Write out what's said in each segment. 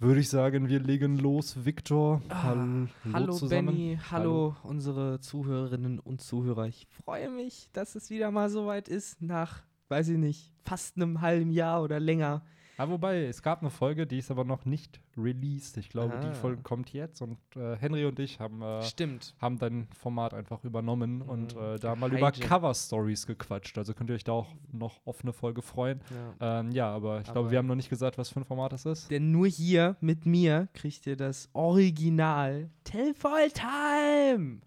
würde ich sagen, wir legen los. Victor, Ah, hallo, hallo zusammen. Benny, hallo, unsere Zuhörerinnen und Zuhörer. Ich freue mich, dass es wieder mal so weit ist, nach, weiß ich nicht, fast einem halben Jahr oder länger. Ah, wobei, es gab eine Folge, die ist aber noch nicht released. Ich glaube, Ah. die Folge kommt jetzt und äh, Henry und ich haben, äh, Stimmt. haben dein Format einfach übernommen und Mhm. äh, da mal über. Cover-Stories gequatscht. Also könnt ihr euch da auch noch auf eine Folge freuen. Ja. Ähm, ja, aber ich glaube, Aber- wir haben noch nicht gesagt, was für ein Format das ist. Denn nur hier mit mir kriegt ihr das Original Tellvoll Time.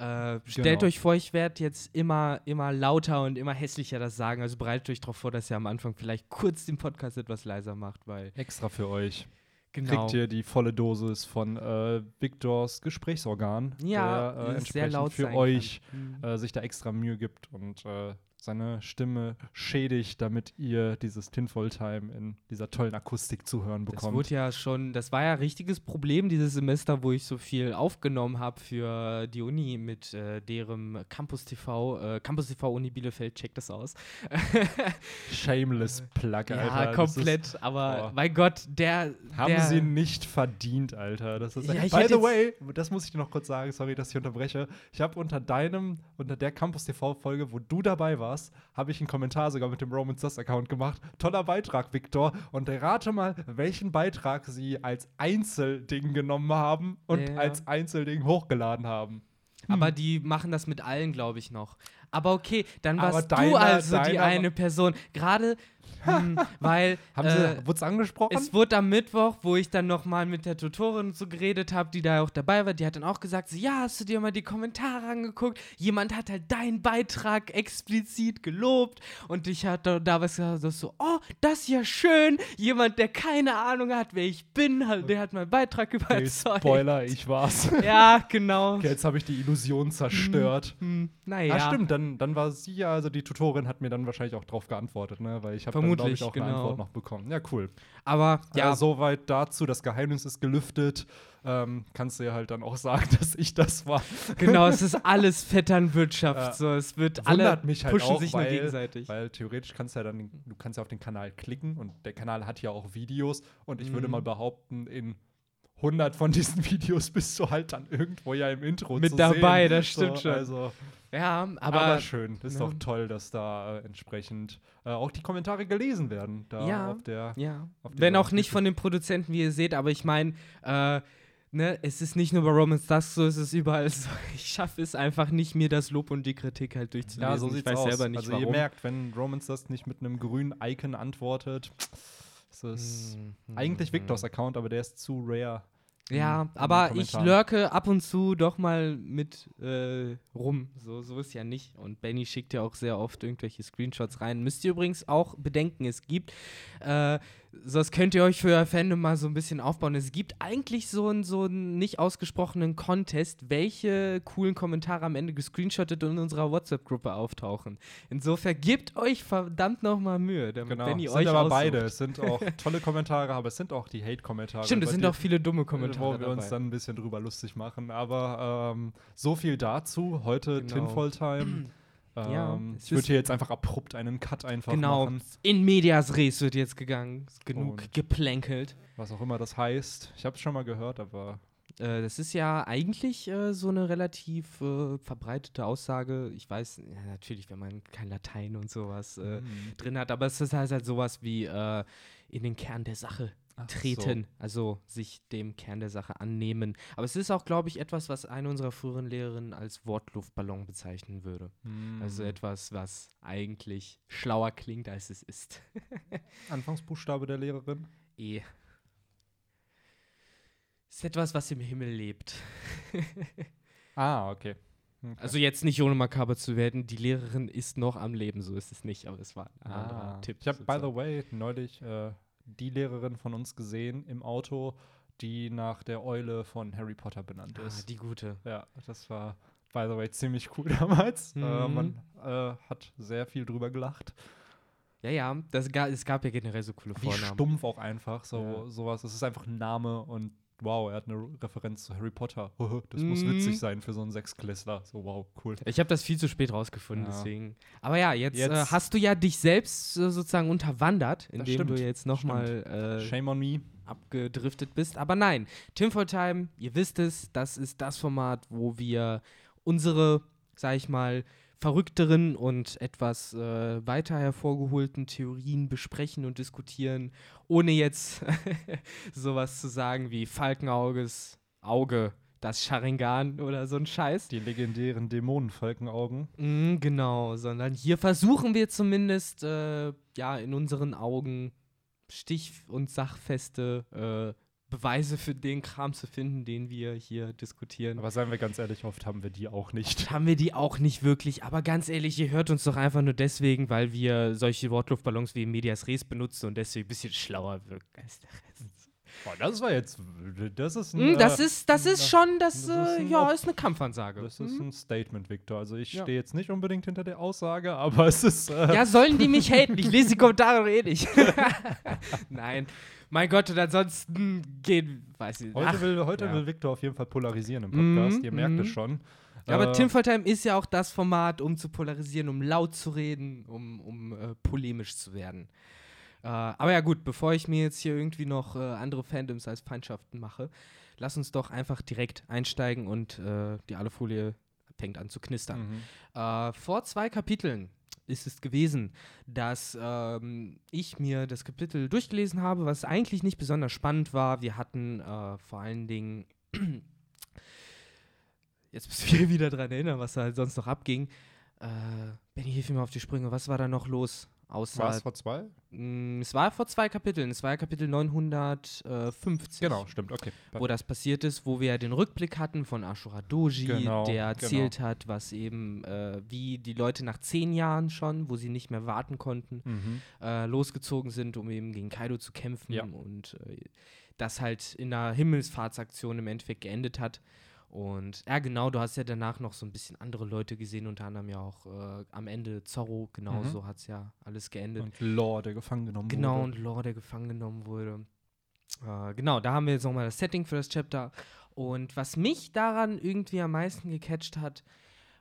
Äh, stellt Genau. euch vor, ich werde jetzt immer, immer lauter und immer hässlicher das sagen. Also bereitet euch darauf vor, dass ihr am Anfang vielleicht kurz den Podcast etwas leiser macht, weil Extra für euch. genau. Kriegt ihr die volle Dosis von äh, Victors Gesprächsorgan, Ja, der äh, entsprechend für euch. Mhm. äh, sich da extra Mühe gibt und äh, seine Stimme schädigt, damit ihr dieses Tinfoil Time in dieser tollen Akustik zu hören Das bekommt. wurde ja schon, das war ja ein richtiges Problem dieses Semester, wo ich so viel aufgenommen habe für die Uni mit äh, deren Campus TV, äh, Campus TV Uni Bielefeld, checkt das aus. Shameless Plug, Alter. ja, Das komplett, aber boah. mein Gott, der. Haben der, sie nicht verdient, Alter. Das ist Ja, By the way, das muss ich dir noch kurz sagen, sorry, dass ich unterbreche. Ich habe unter deinem, unter der Campus TV-Folge, wo du dabei warst, habe ich einen Kommentar sogar mit dem Roman Sus Account gemacht. Toller Beitrag, Victor. Und rate mal, welchen Beitrag sie als Einzelding genommen haben und Ja. als Einzelding hochgeladen haben. Aber die machen das mit allen, glaube ich, noch. Aber okay, dann warst deiner- du also die eine Person. Gerade, hm, weil. Haben äh, sie, wurde es angesprochen? Es wurde am Mittwoch, wo ich dann nochmal mit der Tutorin so geredet habe, die da auch dabei war, die hat dann auch gesagt, so, ja, hast du dir mal die Kommentare angeguckt? Jemand hat halt deinen Beitrag explizit gelobt und ich hatte da was gesagt, so, oh, das ist ja schön. Jemand, der keine Ahnung hat, wer ich bin, halt, der hat meinen Beitrag überzeugt. Spoiler, ich war's. Ja, genau. Okay, jetzt habe ich die Illusion zerstört. Hm, naja. Ja, stimmt, dann, dann war sie ja, also die Tutorin hat mir dann wahrscheinlich auch drauf geantwortet, ne? Weil ich habe dann, Vermutlich, ich, auch eine genau. Antwort noch bekommen. Ja, cool. Aber Ja, ja, soweit dazu, das Geheimnis ist gelüftet. Ähm, kannst du ja halt dann auch sagen, dass ich das war. genau, es ist alles Vetternwirtschaft. Ja. So, es wird alle mich halt pushen auch, sich weil, nur gegenseitig. Weil theoretisch kannst du ja dann, du kannst ja auf den Kanal klicken und der Kanal hat ja auch Videos und ich würde Mhm. mal behaupten, in 100 von diesen Videos bist du halt dann irgendwo ja im Intro Mit dabei, sehen. das stimmt so, schon. Also, ja, aber, aber, schön, ist ne? doch toll, dass da äh, entsprechend äh, auch die Kommentare gelesen werden. Da Ja. auf der Ja. auf Wenn auch nicht von den Produzenten, wie ihr seht, aber ich meine, äh, ne, es ist nicht nur bei Romans Dusk so, es ist überall so. Ich schaffe es einfach nicht, mir das Lob und die Kritik halt durchzulesen. Ja, so ich weiß aus. selber nicht, also warum. ihr merkt, wenn Romans das nicht mit einem grünen Icon antwortet, ist es Hm, eigentlich hm, Victors Account, aber der ist zu rare. Ja, in aber ich lurke ab und zu doch mal mit äh, rum. So, so ist ja nicht. Und Benny schickt ja auch sehr oft irgendwelche Screenshots rein. Müsst ihr übrigens auch bedenken, es gibt, äh, so das könnt ihr euch für euer Fandom mal so ein bisschen aufbauen. Es gibt eigentlich so einen so einen nicht ausgesprochenen Contest, welche coolen Kommentare am Ende gescreenshottet und in unserer WhatsApp-Gruppe auftauchen. Insofern gebt euch verdammt nochmal Mühe, damit Genau. Benny Es euch sind aber aussucht. beide. Es sind auch tolle Kommentare, aber es sind auch die Hate-Kommentare. Stimmt, es sind die- auch viele dumme Kommentare Wo wir uns dabei. dann ein bisschen drüber lustig machen. Aber ähm, so viel dazu. Heute Genau. Tinfoil Time. Ja, ähm, es ich würde hier jetzt einfach abrupt einen Cut einfach Genau, machen. in medias res wird jetzt gegangen. Ist genug Und- geplänkelt. Was auch immer das heißt. Ich habe es schon mal gehört, aber Äh, das ist ja eigentlich äh, so eine relativ äh, verbreitete Aussage. Ich weiß, ja, natürlich, wenn man kein Latein und sowas äh, Mhm. drin hat, aber es ist halt, halt sowas wie äh, in den Kern der Sache Treten, also sich dem Kern der Sache annehmen. Aber es ist auch, glaube ich, etwas, was eine unserer früheren Lehrerinnen als Wortluftballon bezeichnen würde. Mhm. Also etwas, was eigentlich schlauer klingt, als es ist. Anfangsbuchstabe der Lehrerin. E. Ist etwas, was im Himmel lebt. Ah, okay. okay. Also jetzt nicht ohne makaber zu werden, die Lehrerin ist noch am Leben, so ist es nicht, aber es war ein anderer Ah. Tipp. Ich habe, by the way, neulich äh, die Lehrerin von uns gesehen im Auto, die nach der Eule von Harry Potter benannt ah, ist. die gute. Ja, das war, by the way, ziemlich cool damals. Äh, Mhm. man äh, hat sehr viel drüber gelacht. Ja, ja, das ga, es gab ja generell so coole Wie Vornamen. stumpf auch einfach, so Ja. sowas. Es ist einfach ein Name und wow, er hat eine Referenz zu Harry Potter. das muss Mhm. witzig sein für so einen Sechsklässler. So, wow, cool. Ich habe das viel zu spät rausgefunden, Ja. deswegen. Aber ja, jetzt, Jetzt- äh, hast du ja dich selbst äh, sozusagen unterwandert, indem stimmt, du jetzt nochmal. Äh, Shame on me. abgedriftet bist. Aber nein, Tinfoil Time, ihr wisst es, das ist das Format, wo wir unsere, sag ich mal, verrückteren und etwas äh, weiter hervorgeholten Theorien besprechen und diskutieren, ohne jetzt sowas zu sagen wie Falkenauges Auge, das Sharingan oder so ein Scheiß. Die legendären Dämonenfalkenaugen. Mm, genau, sondern hier versuchen wir zumindest äh, ja in unseren Augen stich- und sachfeste äh, Beweise für den Kram zu finden, den wir hier diskutieren. Aber seien wir ganz ehrlich, oft haben wir die auch nicht. haben wir die auch nicht wirklich. Aber ganz ehrlich, ihr hört uns doch einfach nur deswegen, weil wir solche Wortluftballons wie Medias Res benutzen und deswegen ein bisschen schlauer wirken als der Rest. Boah, das war jetzt. Das ist ein. Mm, das äh, ist, das ist schon, das, das ist äh, ein ja, ist eine Kampfansage. Das ist Mhm. ein Statement, Victor. Also ich Ja. stehe jetzt nicht unbedingt hinter der Aussage, aber es ist. Äh, Ja, sollen die mich haten? Ich lese die Kommentare eh nicht. Nein. Mein Gott, und ansonsten gehen, weiß ich Heute, Ach, will, heute ja. will Victor auf jeden Fall polarisieren im Podcast. Mhm, Ihr merkt mhm. es schon. Ja, aber Äh, Tinfoil Time ist ja auch das Format, um zu polarisieren, um laut zu reden, um, um äh, polemisch zu werden. Äh, aber ja gut, bevor ich mir jetzt hier irgendwie noch äh, andere Fandoms als Feindschaften mache, lass uns doch einfach direkt einsteigen und äh, die Alufolie fängt an zu knistern. Mhm. Äh, vor zwei Kapiteln ist es gewesen, dass ähm, ich mir das Kapitel durchgelesen habe, was eigentlich nicht besonders spannend war. Wir hatten äh, vor allen Dingen, jetzt müssen wir wieder dran erinnern, was da halt sonst noch abging. Äh, Benny, hilf mir mal auf die Sprünge. Was war da noch los? Außer, War es vor zwei? Mm, es war vor zwei Kapiteln. Es war ja Kapitel 950 Genau, stimmt, okay. wo das passiert ist, wo wir ja den Rückblick hatten von Ashura Doji, Genau, der erzählt hat, was eben, äh, wie die Leute nach zehn Jahren schon, wo sie nicht mehr warten konnten, Mhm. äh, losgezogen sind, um eben gegen Kaido zu kämpfen Ja. und äh, das halt in einer Himmelsfahrtsaktion im Endeffekt geendet hat. Und ja, genau, du hast ja danach noch so ein bisschen andere Leute gesehen, unter anderem ja auch äh, am Ende Zorro, genau Mhm. so hat es ja alles geendet. Und Law, der gefangen genommen Genau, wurde. und Lore, der gefangen genommen wurde. Äh, genau, da haben wir jetzt nochmal das Setting für das Chapter. Und was mich daran irgendwie am meisten gecatcht hat,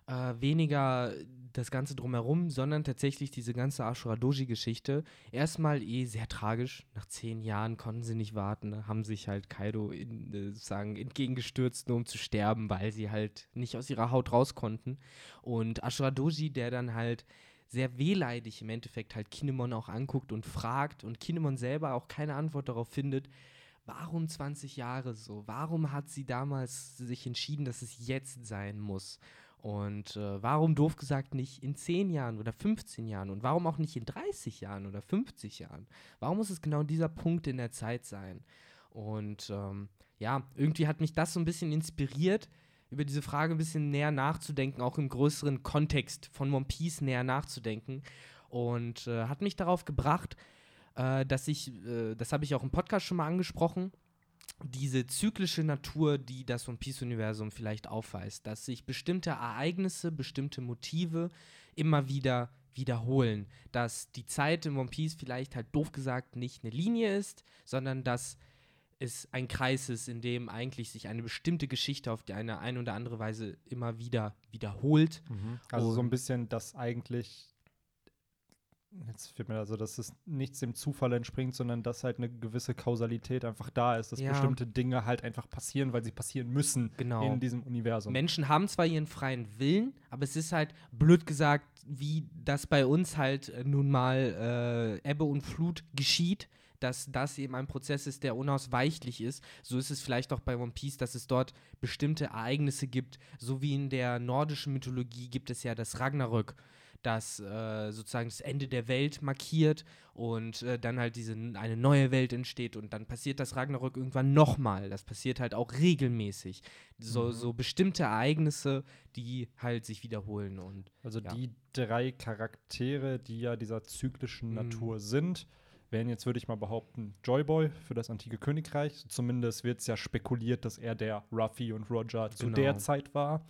äh, weniger das Ganze drumherum, sondern tatsächlich diese ganze Ashura Doji-Geschichte. Erstmal eh sehr tragisch. Nach zehn Jahren konnten sie nicht warten, haben sich halt Kaido in, äh, sozusagen entgegengestürzt, nur um zu sterben, weil sie halt nicht aus ihrer Haut raus konnten. Und Ashura Doji, der dann halt sehr wehleidig im Endeffekt halt Kinemon auch anguckt und fragt und Kinemon selber auch keine Antwort darauf findet, warum 20 Jahre so? Warum hat sie damals sich entschieden, dass es jetzt sein muss? Und äh, warum doof gesagt nicht in 10 Jahren oder 15 Jahren? Und warum auch nicht in 30 Jahren oder 50 Jahren? Warum muss es genau dieser Punkt in der Zeit sein? Und ähm, ja, irgendwie hat mich das so ein bisschen inspiriert, über diese Frage ein bisschen näher nachzudenken, auch im größeren Kontext von One Piece näher nachzudenken. Und äh, hat mich darauf gebracht, äh, dass ich, äh, das habe ich auch im Podcast schon mal angesprochen, diese zyklische Natur, die das One Piece-Universum vielleicht aufweist, dass sich bestimmte Ereignisse, bestimmte Motive immer wieder wiederholen, dass die Zeit im One Piece vielleicht halt doof gesagt nicht eine Linie ist, sondern dass es ein Kreis ist, in dem eigentlich sich eine bestimmte Geschichte auf die eine, eine oder andere Weise immer wieder wiederholt. Mhm. Also so ein Und- bisschen, dass eigentlich, jetzt fällt mir also, dass es nichts dem Zufall entspringt, sondern dass halt eine gewisse Kausalität einfach da ist, dass Ja. bestimmte Dinge halt einfach passieren, weil sie passieren müssen Genau. in diesem Universum. Menschen haben zwar ihren freien Willen, aber es ist halt blöd gesagt, wie das bei uns halt äh, nun mal äh, Ebbe und Flut geschieht, dass das eben ein Prozess ist, der unausweichlich ist. So ist es vielleicht auch bei One Piece, dass es dort bestimmte Ereignisse gibt, so wie in der nordischen Mythologie gibt es ja das Ragnarök, das äh, sozusagen das Ende der Welt markiert und äh, dann halt diese eine neue Welt entsteht und dann passiert das Ragnarök irgendwann nochmal. Das passiert halt auch regelmäßig. So, Mhm. so bestimmte Ereignisse, die halt sich wiederholen und Also Ja. die drei Charaktere, die ja dieser zyklischen Mhm. Natur sind, wären jetzt, würde ich mal behaupten, Joyboy für das antike Königreich. Zumindest wird es ja spekuliert, dass er der Ruffy und Roger zu Genau. der Zeit war.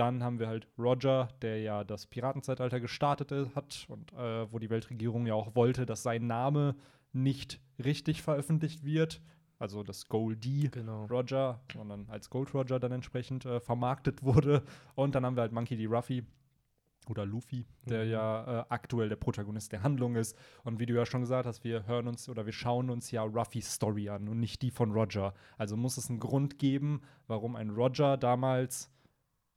Dann haben wir halt Roger, der ja das Piratenzeitalter gestartet i- hat und äh, wo die Weltregierung ja auch wollte, dass sein Name nicht richtig veröffentlicht wird. Also das Goldie genau. Roger, sondern als Gold Roger dann entsprechend äh, vermarktet wurde. Und dann haben wir halt Monkey D. Ruffy, oder Luffy, der mhm. ja äh, aktuell der Protagonist der Handlung ist. Und wie du ja schon gesagt hast, wir hören uns oder wir schauen uns ja Ruffys Story an und nicht die von Roger. Also muss es einen Grund geben, warum ein Roger damals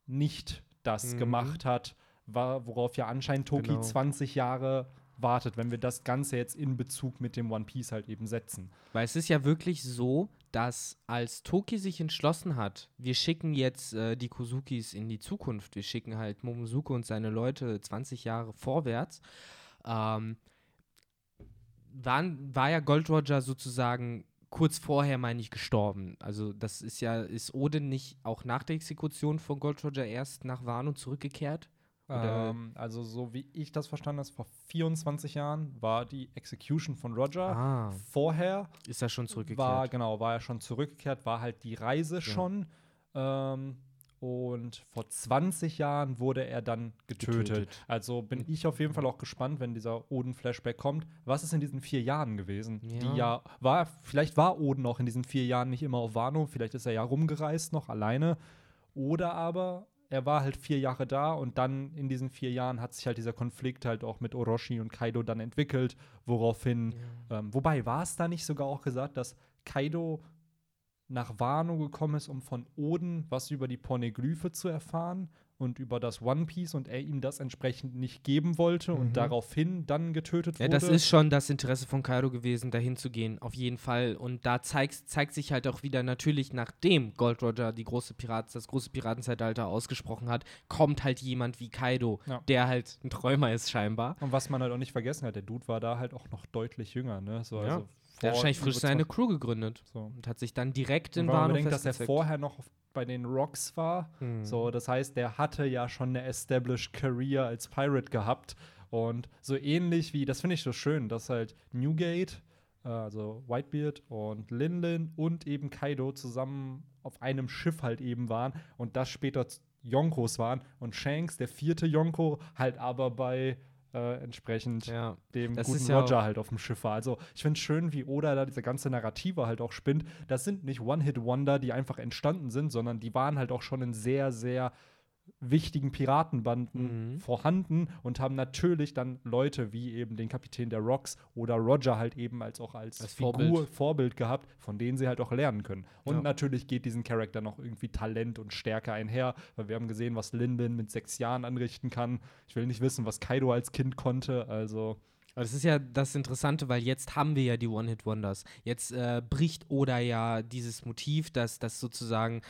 nicht das mhm. gemacht hat, war, worauf ja anscheinend Toki genau. 20 Jahre wartet, wenn wir das Ganze jetzt in Bezug mit dem One Piece halt eben setzen. Weil es ist ja wirklich so, dass als Toki sich entschlossen hat, wir schicken jetzt äh, die Kozukis in die Zukunft, wir schicken halt Momosuke und seine Leute 20 Jahre vorwärts, ähm, waren, war ja Gold Roger sozusagen kurz vorher, meine ich, gestorben. Also das ist ja, ist Odin nicht auch nach der Exekution von Gold Roger erst nach Wano zurückgekehrt? Ähm, also, so wie ich das verstanden habe, vor 24 Jahren war die Execution von Roger. Ah. Vorher ist er schon zurückgekehrt. War, genau, war er schon zurückgekehrt, war halt die Reise ja. schon. Ähm, und vor 20 Jahren wurde er dann getötet. getötet. Also bin hm. ich auf jeden Fall auch gespannt, wenn dieser Oden-Flashback kommt. Was ist in diesen vier Jahren gewesen? Ja. Die ja war, vielleicht war Oden auch in diesen vier Jahren nicht immer auf Wano, vielleicht ist er ja rumgereist noch alleine. Oder aber er war halt vier Jahre da und dann in diesen vier Jahren hat sich halt dieser Konflikt halt auch mit Orochi und Kaido dann entwickelt, woraufhin, ja. ähm, wobei war es da nicht sogar auch gesagt, dass Kaido nach Wano gekommen ist, um von Oden was über die Porneglyphe zu erfahren und über das One Piece und er ihm das entsprechend nicht geben wollte mhm. und daraufhin dann getötet wurde. Ja, das ist schon das Interesse von Kaido gewesen, dahin zu gehen, auf jeden Fall. Und da zeigt, zeigt sich halt auch wieder natürlich, nachdem Gold Roger die große Pirat, das große Piratenzeitalter ausgesprochen hat, kommt halt jemand wie Kaido, ja. der halt ein Träumer ist scheinbar. Und was man halt auch nicht vergessen hat, der Dude war da halt auch noch deutlich jünger, ne? So, ja. Der hat wahrscheinlich frisch seine Crew gegründet so. und hat sich dann direkt in Wano denkt, dass er vorher noch bei den Rocks war. Hm. So, das heißt, der hatte ja schon eine established Career als Pirate gehabt und so ähnlich wie, das finde ich so schön, dass halt Newgate, äh, also Whitebeard und Linlin und eben Kaido zusammen auf einem Schiff halt eben waren und das später Yonkos waren und Shanks, der vierte Yonko, halt aber bei äh, entsprechend ja. dem das guten Roger halt auf dem Schiff war. Also ich finde es schön, wie Oda da diese ganze Narrative halt auch spinnt. Das sind nicht One-Hit-Wonder, die einfach entstanden sind, sondern die waren halt auch schon in sehr, sehr wichtigen Piratenbanden mhm. vorhanden und haben natürlich dann Leute wie eben den Kapitän der Rocks oder Roger halt eben als auch als, als Figur, Vorbild. Vorbild. gehabt, von denen sie halt auch lernen können. Und ja. natürlich geht diesen Charakter noch irgendwie Talent und Stärke einher, weil wir haben gesehen, was Lin mit sechs Jahren anrichten kann. Ich will nicht wissen, was Kaido als Kind konnte, also aber das ist ja das Interessante, weil jetzt haben wir ja die One-Hit-Wonders. Jetzt äh, bricht Oda ja dieses Motiv, dass, dass sozusagen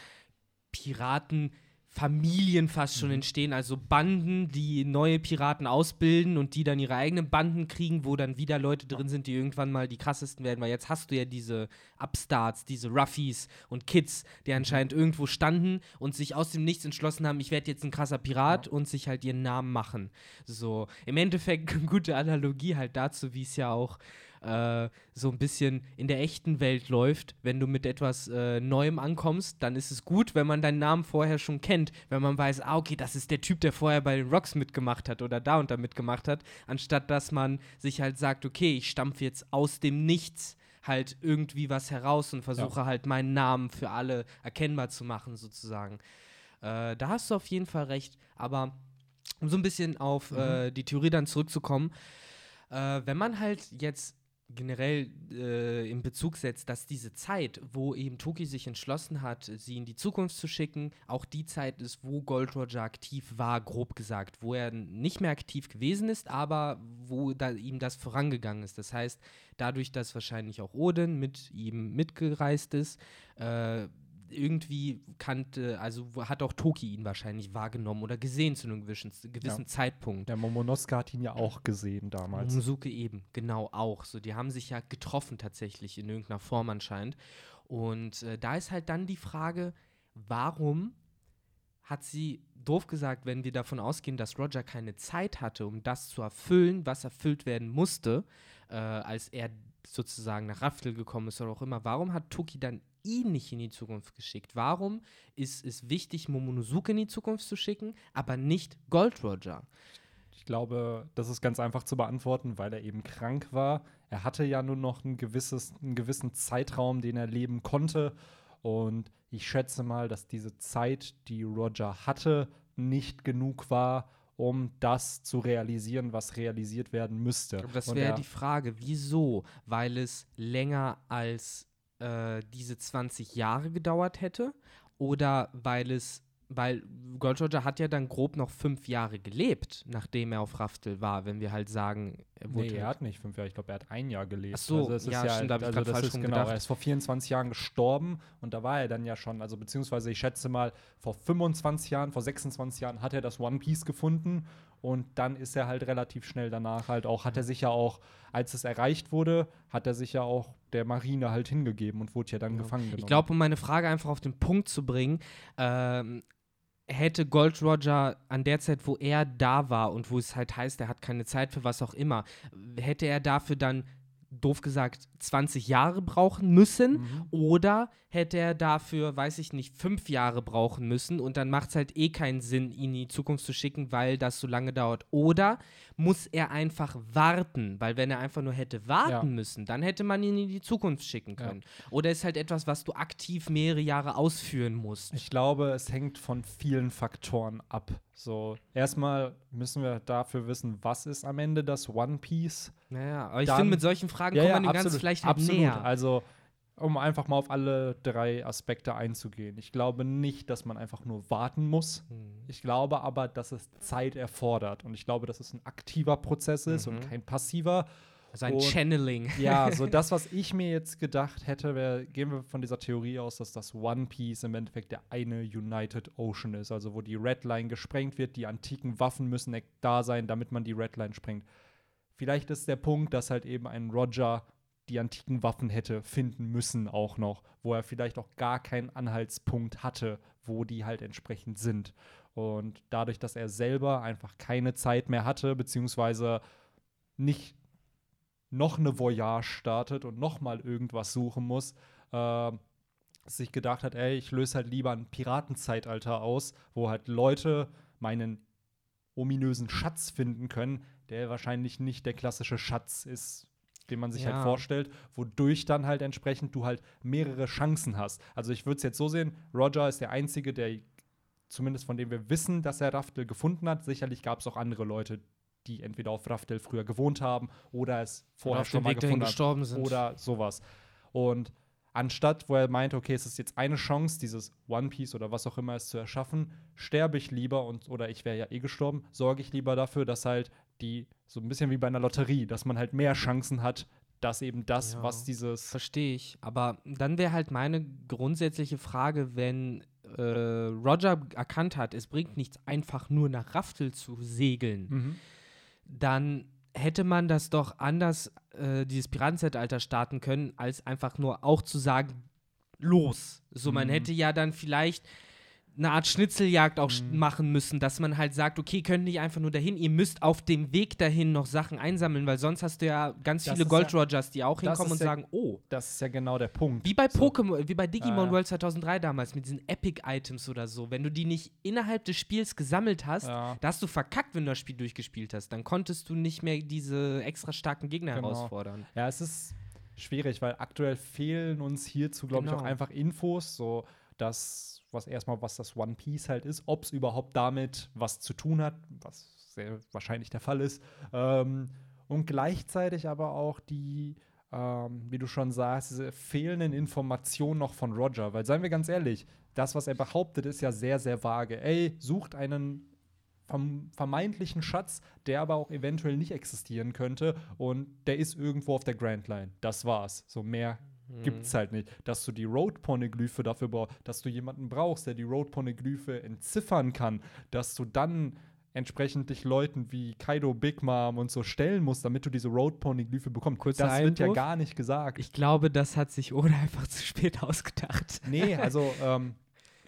Piraten Familien fast schon mhm. entstehen, also Banden, die neue Piraten ausbilden und die dann ihre eigenen Banden kriegen, wo dann wieder Leute drin sind, die irgendwann mal die krassesten werden, weil jetzt hast du ja diese Upstarts, diese Ruffies und Kids, die mhm. anscheinend irgendwo standen und sich aus dem Nichts entschlossen haben, ich werde jetzt ein krasser Pirat ja. und sich halt ihren Namen machen. So, im Endeffekt eine gute Analogie halt dazu, wie es ja auch äh, so ein bisschen in der echten Welt läuft. Wenn du mit etwas äh, Neuem ankommst, dann ist es gut, wenn man deinen Namen vorher schon kennt, wenn man weiß, ah, okay, das ist der Typ, der vorher bei den Rocks mitgemacht hat oder da und da mitgemacht hat, anstatt dass man sich halt sagt, okay, ich stampfe jetzt aus dem Nichts halt irgendwie was heraus und versuche ja. halt meinen Namen für alle erkennbar zu machen, sozusagen. Äh, da hast du auf jeden Fall recht, aber um so ein bisschen auf mhm. äh, die Theorie dann zurückzukommen, äh, wenn man halt jetzt generell äh, in Bezug setzt, dass diese Zeit, wo eben Toki sich entschlossen hat, sie in die Zukunft zu schicken, auch die Zeit ist, wo Gold Roger aktiv war, grob gesagt, wo er nicht mehr aktiv gewesen ist, aber wo da ihm das vorangegangen ist. Das heißt, dadurch, dass wahrscheinlich auch Odin mit ihm mitgereist ist, äh, irgendwie kannte, also hat auch Toki ihn wahrscheinlich wahrgenommen oder gesehen zu einem gewissen, gewissen ja. Zeitpunkt. Der Momonosuke hat ihn ja auch gesehen damals. Momonosuke eben, genau auch. So, die haben sich ja getroffen tatsächlich in irgendeiner Form anscheinend. Und äh, da ist halt dann die Frage, warum hat sie, doof gesagt, wenn wir davon ausgehen, dass Roger keine Zeit hatte, um das zu erfüllen, was erfüllt werden musste, äh, als er sozusagen nach Raftel gekommen ist oder auch immer, warum hat Toki dann ihn nicht in die Zukunft geschickt? Warum ist es wichtig, Momonosuke in die Zukunft zu schicken, aber nicht Gold Roger? Ich glaube, das ist ganz einfach zu beantworten, weil er eben krank war. Er hatte ja nur noch ein gewisses, einen gewissen Zeitraum, den er leben konnte. Und ich schätze mal, dass diese Zeit, die Roger hatte, nicht genug war, um das zu realisieren, was realisiert werden müsste. Das wäre die Frage, wieso? Weil es länger als äh, diese 20 Jahre gedauert hätte? Oder weil es, weil Gold Roger hat ja dann grob noch fünf Jahre gelebt, nachdem er auf Raftel war, wenn wir halt sagen, er wurde Nee, er halt- hat nicht fünf Jahre, ich glaube, er hat ein Jahr gelebt. Ach so, es ja, stimmt, da hab ich also grad das falsch ist genau, gedacht. er ist vor 24 Jahren gestorben und da war er dann ja schon, also beziehungsweise ich schätze mal, vor 25 Jahren, vor 26 Jahren hat er das One Piece gefunden und dann ist er halt relativ schnell danach halt auch, hat er sich ja auch, als es erreicht wurde, hat er sich ja auch der Marine halt hingegeben und wurde ja dann gefangen genommen. Ich glaube, um meine Frage einfach auf den Punkt zu bringen, ähm, hätte Gold Roger an der Zeit, wo er da war und wo es halt heißt, er hat keine Zeit für was auch immer, hätte er dafür dann, doof gesagt, 20 Jahre brauchen müssen Mhm. oder hätte er dafür, weiß ich nicht, fünf Jahre brauchen müssen und dann macht es halt eh keinen Sinn, ihn in die Zukunft zu schicken, weil das so lange dauert. Oder muss er einfach warten, weil wenn er einfach nur hätte warten Ja. müssen, dann hätte man ihn in die Zukunft schicken Ja. können. Oder ist halt etwas, was du aktiv mehrere Jahre ausführen musst. Ich glaube, es hängt von vielen Faktoren ab. So, erstmal müssen wir dafür wissen, was ist am Ende das One Piece? naja, aber ich finde, mit solchen Fragen kommt man dem Ganzen vielleicht halt absolut. näher. Also, um einfach mal auf alle drei Aspekte einzugehen. Ich glaube nicht, dass man einfach nur warten muss. Hm. Ich glaube aber, dass es Zeit erfordert. Und ich glaube, dass es ein aktiver Prozess ist und Mhm. kein passiver. Also ein Und- Channeling. Ja, so das, was ich mir jetzt gedacht hätte, wär, gehen wir von dieser Theorie aus, dass das One Piece im Endeffekt der eine United Ocean ist, also wo die Red Line gesprengt wird, die antiken Waffen müssen e- da sein, damit man die Red Line sprengt. Vielleicht ist der Punkt, dass halt eben ein Roger die antiken Waffen hätte finden müssen auch noch, wo er vielleicht auch gar keinen Anhaltspunkt hatte, wo die halt entsprechend sind. Und dadurch, dass er selber einfach keine Zeit mehr hatte, beziehungsweise nicht noch eine Voyage startet und noch mal irgendwas suchen muss, äh, sich gedacht hat, ey, ich löse halt lieber ein Piratenzeitalter aus, wo halt Leute meinen ominösen Schatz finden können, der wahrscheinlich nicht der klassische Schatz ist, den man sich Ja. halt vorstellt, wodurch dann halt entsprechend du halt mehrere Chancen hast. Also ich würde es jetzt so sehen, Roger ist der Einzige, der zumindest von dem wir wissen, dass er Raftel gefunden hat. Sicherlich gab es auch andere Leute, die entweder auf Raftel früher gewohnt haben oder es vorher auf schon mal Weg gefunden gestorben sind. oder sowas. Und anstatt, wo er meinte, okay, es ist jetzt eine Chance, dieses One Piece oder was auch immer es zu erschaffen, sterbe ich lieber und oder ich wäre ja eh gestorben, sorge ich lieber dafür, dass halt die so ein bisschen wie bei einer Lotterie, dass man halt mehr Chancen hat, dass eben das, Ja. was dieses Verstehe ich. Aber dann wäre halt meine grundsätzliche Frage, wenn äh, Roger erkannt hat, es bringt nichts, einfach nur nach Raftel zu segeln, Mhm. Dann hätte man das doch anders, äh, dieses Piratenzeitalter starten können, als einfach nur auch zu sagen, los. So, man Mhm. hätte ja dann vielleicht eine Art Schnitzeljagd auch Mhm. machen müssen, dass man halt sagt, okay, könnt nicht einfach nur dahin, ihr müsst auf dem Weg dahin noch Sachen einsammeln, weil sonst hast du ja ganz Das viele Gold ja- Rogers, die auch hinkommen und ja- sagen, oh, Das ist ja genau der Punkt. wie bei So. Pokémon, wie bei Digimon Ah. World 2003 damals mit diesen Epic-Items oder so. Wenn du die nicht innerhalb des Spiels gesammelt hast, Ja. da hast du verkackt, wenn du das Spiel durchgespielt hast. Dann konntest du nicht mehr diese extra starken Gegner Genau. herausfordern. Ja, es ist schwierig, weil aktuell fehlen uns hierzu, glaube ich, Genau. auch einfach Infos, so dass, was erstmal, was das One Piece halt ist, ob es überhaupt damit was zu tun hat, was sehr wahrscheinlich der Fall ist. Ähm, und gleichzeitig aber auch die, ähm, wie du schon sagst, diese fehlenden Informationen noch von Roger. Weil, seien wir ganz ehrlich, das, was er behauptet, ist ja sehr, sehr vage. Ey, sucht einen verm vermeintlichen Schatz, der aber auch eventuell nicht existieren könnte und der ist irgendwo auf der Grand Line. Das war's. So mehr gibt's halt nicht. Dass du die Road-Poneglyphe dafür brauchst, dass du jemanden brauchst, der die Road-Poneglyphe entziffern kann, dass du dann entsprechend dich Leuten wie Kaido, Big Mom und so stellen musst, damit du diese Road-Poneglyphe bekommst. Kurzer das wird ja Einwurf. gar nicht gesagt. Ich glaube, das hat sich Oda einfach zu spät ausgedacht. nee, also ähm,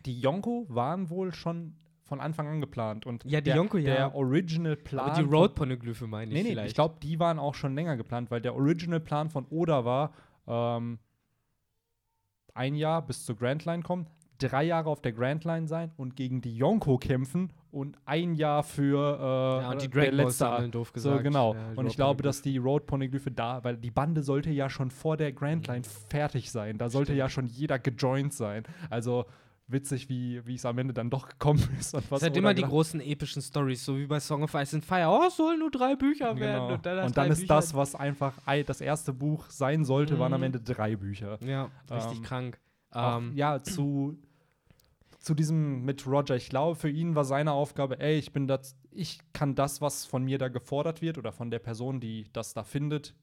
die Yonko waren wohl schon von Anfang an geplant. Und Ja, die der, Yonko, ja. der Original Plan. Aber die von- Road-Poneglyphe meine ich Nee, nee, vielleicht. ich glaube, die waren auch schon länger geplant, weil der Original-Plan von Oda war, ähm, ein Jahr bis zur Grand Line kommen, drei Jahre auf der Grand Line sein und gegen die Yonko kämpfen und ein Jahr für äh, ja, und die der Dragon Balls sammeln, doof gesagt. so, genau. Ja, und ich glaube, dass die Road Poneglyphe da, weil die Bande sollte ja schon vor der Grand Line fertig sein. Da sollte ja schon jeder gejoint sein. Also witzig, wie wie es am Ende dann doch gekommen ist. Und was Es hat Oda immer die großen epischen Stories, so wie bei Song of Ice and Fire. Oh, es sollen nur drei Bücher werden. Genau. Und dann, Und dann ist Bücher- das, was einfach ei- das erste Buch sein sollte, waren am Mhm. Ende drei Bücher. Ja, richtig Ähm, krank. Auch, Ähm, ja, zu, zu diesem mit Roger. Ich glaube, für ihn war seine Aufgabe, ey, ich bin das, ich kann das, was von mir da gefordert wird oder von der Person, die das da findet,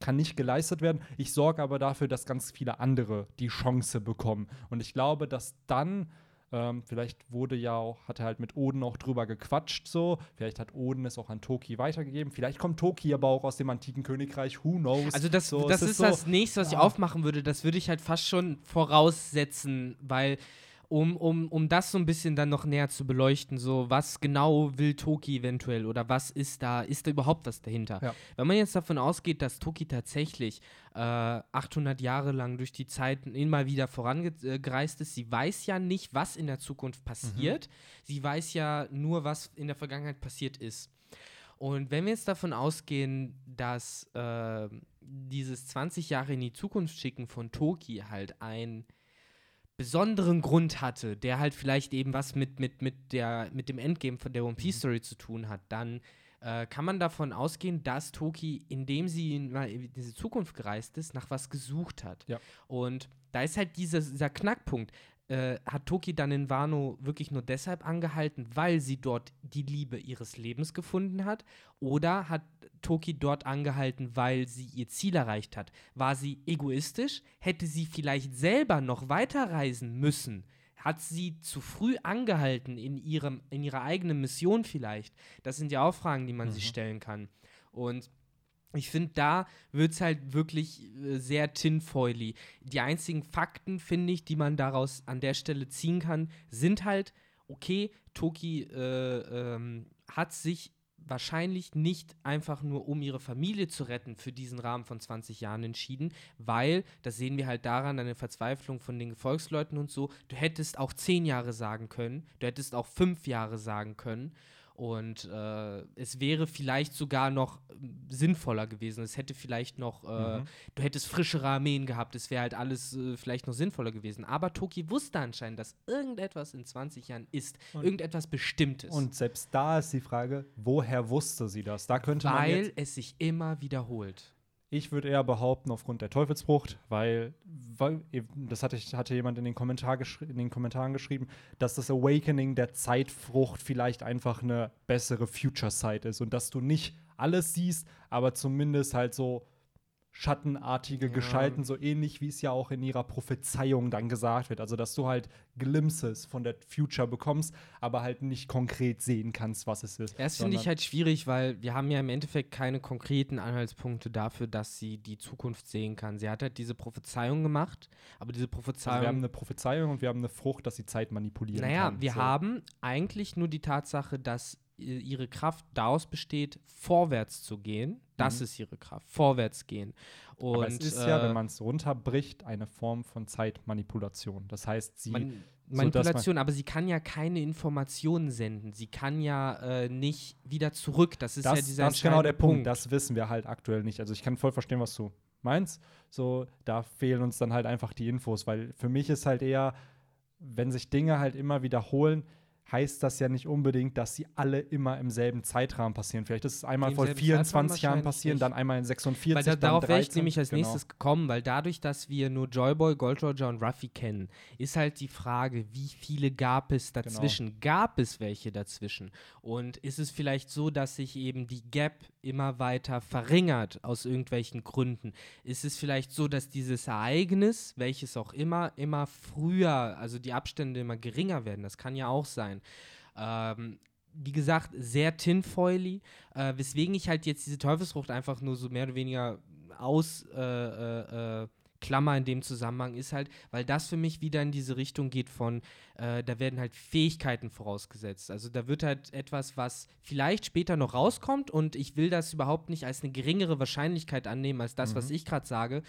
kann nicht geleistet werden. Ich sorge aber dafür, dass ganz viele andere die Chance bekommen. Und ich glaube, dass dann ähm, vielleicht wurde ja auch, hat er halt mit Oden auch drüber gequatscht so. Vielleicht hat Oden es auch an Toki weitergegeben. Vielleicht kommt Toki aber auch aus dem antiken Königreich. Who knows? Also das, so, das es ist, so, das nächste, was ich aufmachen würde. Das würde ich halt fast schon voraussetzen, weil um, um, um das so ein bisschen dann noch näher zu beleuchten, so was genau will Toki eventuell oder was ist da, ist da überhaupt was dahinter? Ja. Wenn man jetzt davon ausgeht, dass Toki tatsächlich äh, 800 Jahre lang durch die Zeit immer wieder vorangereist ist, sie weiß ja nicht, was in der Zukunft passiert, sie weiß ja nur, was in der Vergangenheit passiert ist. Und wenn wir jetzt davon ausgehen, dass äh, dieses 20 Jahre in die Zukunft schicken von Toki halt einen besonderen Grund hatte, der halt vielleicht eben was mit, mit, mit, der, mit dem Endgame von der One Piece Story zu tun hat, dann äh, kann man davon ausgehen, dass Toki, indem sie in mal in diese Zukunft gereist ist, nach was gesucht hat. Ja. Und da ist halt dieser, dieser Knackpunkt. Äh, hat Toki dann in Wano wirklich nur deshalb angehalten, weil sie dort die Liebe ihres Lebens gefunden hat? Oder hat Toki dort angehalten, weil sie ihr Ziel erreicht hat? War sie egoistisch? Hätte sie vielleicht selber noch weiterreisen müssen? Hat sie zu früh angehalten in, ihrem, in ihrer eigenen Mission vielleicht? Das sind ja auch Fragen, die man sich stellen kann. Und ich finde, da wird es halt wirklich äh, sehr tinfoily. Die einzigen Fakten, finde ich, die man daraus an der Stelle ziehen kann, sind halt, okay, Toki äh, ähm, hat sich wahrscheinlich nicht einfach nur, um ihre Familie zu retten, für diesen Rahmen von 20 Jahren entschieden, weil, das sehen wir halt daran, an der Verzweiflung von den Gefolgsleuten und so, du hättest auch 10 Jahre sagen können, du hättest auch 5 Jahre sagen können. Und äh, es wäre vielleicht sogar noch ähm, sinnvoller gewesen. Es hätte vielleicht noch, äh, Mhm. du hättest frischere Armeen gehabt. Es wäre halt alles äh, vielleicht noch sinnvoller gewesen. Aber Toki wusste anscheinend, dass irgendetwas in 20 Jahren ist. Und- irgendetwas Bestimmtes. Und selbst da ist die Frage, woher wusste sie das? Da könnte man weil jetzt, es sich immer wiederholt. Ich würde eher behaupten, aufgrund der Teufelsfrucht, weil, weil das hatte, hatte jemand in den, Kommentar in den Kommentaren geschrieben, dass das Awakening der Zeitfrucht vielleicht einfach eine bessere Future Sight ist und dass du nicht alles siehst, aber zumindest halt so schattenartige Ja. Gestalten, so ähnlich wie es ja auch in ihrer Prophezeiung dann gesagt wird. Also, dass du halt Glimpses von der Future bekommst, aber halt nicht konkret sehen kannst, was es ist. Das finde ich halt schwierig, weil wir haben ja im Endeffekt keine konkreten Anhaltspunkte dafür, dass sie die Zukunft sehen kann. Sie hat halt diese Prophezeiung gemacht, aber diese Prophezeiung. Also wir haben eine Prophezeiung und wir haben eine Frucht, dass sie Zeit manipulieren naja, kann. wir so. haben eigentlich nur die Tatsache, dass ihre Kraft daraus besteht, vorwärts zu gehen. Das Mhm. ist ihre Kraft, vorwärts gehen. Und, Aber es ist ja, äh, wenn man es runterbricht, eine Form von Zeitmanipulation. Das heißt, sie Man, Manipulation, aber sie kann ja keine Informationen senden. Sie kann ja äh, nicht wieder zurück. Das ist ja das, dieser das ist genau der entscheidende Punkt. Das wissen wir halt aktuell nicht. Also ich kann voll verstehen, was du meinst. So, da fehlen uns dann halt einfach die Infos, weil für mich ist halt eher, wenn sich Dinge halt immer wiederholen, heißt das ja nicht unbedingt, dass sie alle immer im selben Zeitrahmen passieren. Vielleicht ist es einmal vor selben 24 Jahren passieren, dann einmal in 46, Weil da, dann darauf wäre ich 13, nämlich als genau. nächstes gekommen, weil dadurch, dass wir nur Joyboy, Gold Roger und Ruffy kennen, ist halt die Frage, wie viele gab es Genau. dazwischen? Gab es welche dazwischen? Und ist es vielleicht so, dass sich eben die Gap immer weiter verringert aus irgendwelchen Gründen? Ist es vielleicht so, dass dieses Ereignis, welches auch immer, immer früher, also die Abstände immer geringer werden? Das kann ja auch sein. Ähm, wie gesagt, sehr tinfoily, äh, weswegen ich halt jetzt diese Teufelsfrucht einfach nur so mehr oder weniger aus äh, äh, äh, Klammer in dem Zusammenhang ist halt, weil das für mich wieder in diese Richtung geht von, äh, da werden halt Fähigkeiten vorausgesetzt. Also da wird halt etwas, was vielleicht später noch rauskommt und ich will das überhaupt nicht als eine geringere Wahrscheinlichkeit annehmen als das, was ich gerade sage.